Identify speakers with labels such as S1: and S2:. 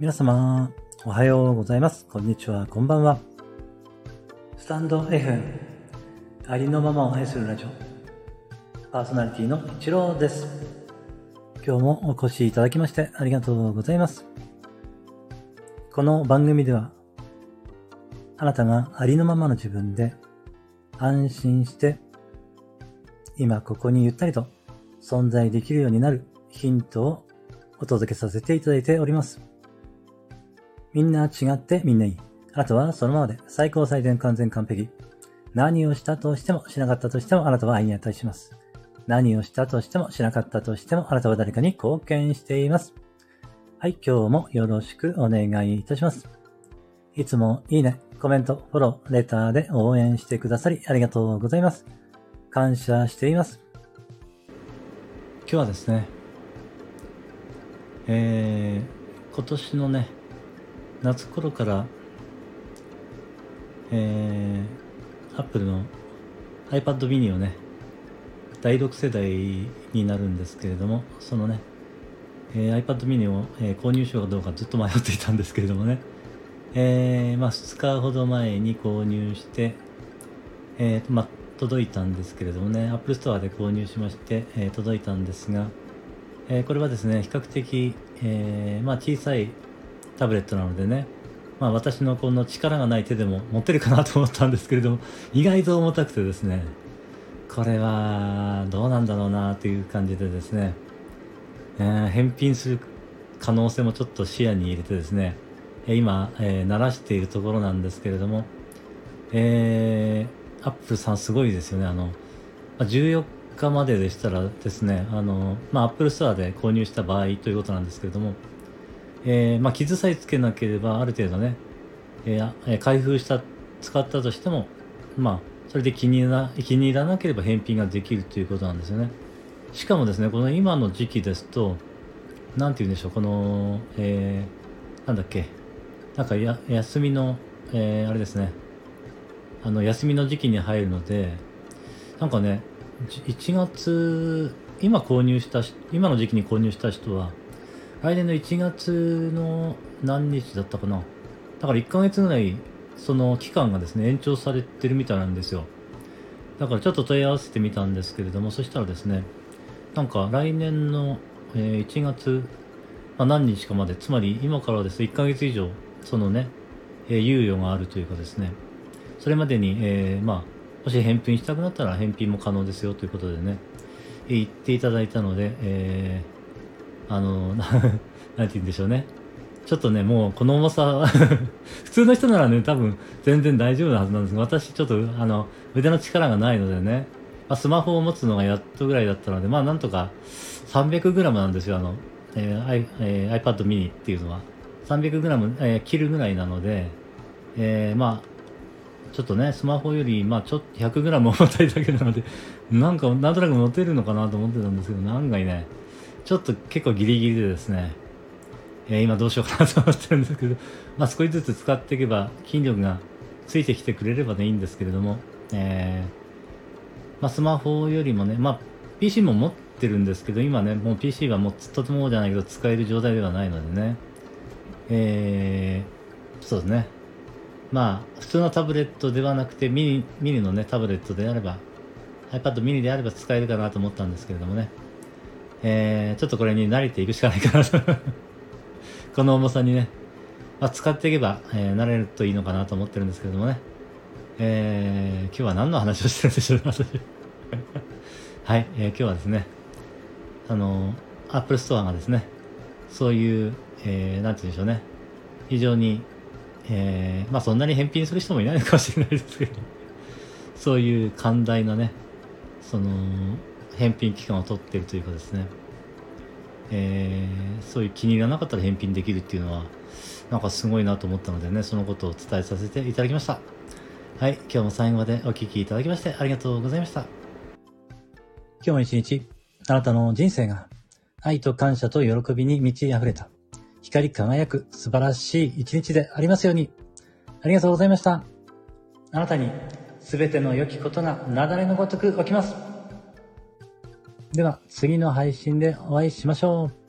S1: 皆様、おはようございます。こんにちは、こんばんは。スタンド F、ありのままを愛するラジオ、パーソナリティの一郎です。今日もお越しいただきましてありがとうございます。この番組では、あなたがありのままの自分で安心して、今ここにゆったりと存在できるようになるヒントをお届けさせていただいております。みんな違ってみんないい。あなたはそのままで最高最善完全完璧。何をしたとしてもしなかったとしてもあなたは愛に値します。何をしたとしてもしなかったとしてもあなたは誰かに貢献しています。はい、今日もよろしくお願いいたします。いつもいいね、コメント、フォロー、レターで応援してくださりありがとうございます。感謝しています。今日はですね、えー、今年のね、夏頃から、えー、Apple の iPad mini をね、第6世代になるんですけれども、そのね、えー iPad mini を、えー購入しようかどうかずっと迷っていたんですけれどもね、えーまあ、2日ほど前に購入して、えーまあ、届いたんですけれどもね、Apple Store で購入しまして、えー届いたんですが、えーこれはですね、比較的、えーまあ、小さいタブレットなのでね、まあ、私のこの力がない手でも持てるかなと思ったんですけれども、意外と重たくてですね、これはどうなんだろうなという感じでですね、えー返品する可能性もちょっと視野に入れてですね、今、えー鳴らしているところなんですけれども、えー、 Apple さんすごいですよね。あの、14日まででしたらですね、あの、まあ、 Apple Store で購入した場合ということなんですけれども、えーまあ、傷さえつけなければある程度ね、えー開封した、使ったとしても、まあ、それで気に入ら気に入らなければ返品ができるということなんですよね。しかもですね、この今の時期ですと、なんて言うんでしょう、この、えーなんだっけ、なんかや休みの、えーあれですね、あの、休みの時期に入るので、なんかね、1月、今購入したし、今の時期に購入した人は、来年の1月の何日だったかな。だから1ヶ月ぐらい、その期間がですね、延長されてるみたいなんですよ。だからちょっと問い合わせてみたんですけれども、そしたらですね、なんか来年の、1月、まあ、何日かまで、つまり今からですね、1ヶ月以上、そのね、猶予があるというかですね、それまでに、えーまあ、もし返品したくなったら返品も可能ですよということでね、言っていただいたので、えーあの、なんて言うんでしょうね。ちょっとね、もうこの重さ、普通の人ならね、多分全然大丈夫なはずなんですが、私ちょっとあの、腕の力がないのでね、まあ、スマホを持つのがやっとぐらいだったので、まあなんとか 300g なんですよ、あの、えー i えー iPad mini っていうのは。300g、えー切るぐらいなので、えーまあ、ちょっとね、スマホより、まあちょっと 100g 重たいだけなので、なんか、なんとなく持てるのかなと思ってたんですけど、案外ね、ちょっと結構ギリギリでですね、えー今どうしようかなと思ってるんですけど、まあ少しずつ使っていけば筋力がついてきてくれればねいいんですけれども、えーまあスマホよりもね、まあ PC も持ってるんですけど、今ね、もう PC はもうとてもじゃないけど使える状態ではないのでね、えーそうですね。まあ普通のタブレットではなくてミニ、ミニのね、タブレットであれば、iPad mini であれば使えるかなと思ったんですけれどもね、えーちょっとこれに慣れていくしかないかなと。この重さにね、まあ、使っていけば、えー慣れるといいのかなと思ってるんですけどもね。えー今日は何の話をしてるんでしょう私。はい、えー今日はですね、あの、Apple Store がですね、そういう、えーなんて言うんでしょうね、非常に、えーまあそんなに返品する人もいないのかもしれないですけど、そういう寛大なね、その、返品期間を取ってるというかですね、えーそういう気に入らなかったら返品できるっていうのは、なんかすごいなと思ったのでね、そのことを伝えさせていただきました。はい、今日も最後までお聞きいただきましてありがとうございました。今日も一日、あなたの人生が愛と感謝と喜びに満ち溢れた、光り輝く素晴らしい一日でありますように。ありがとうございました。あなたに全ての良きことが雪崩のごとく起きます。では、次の配信でお会いしましょう。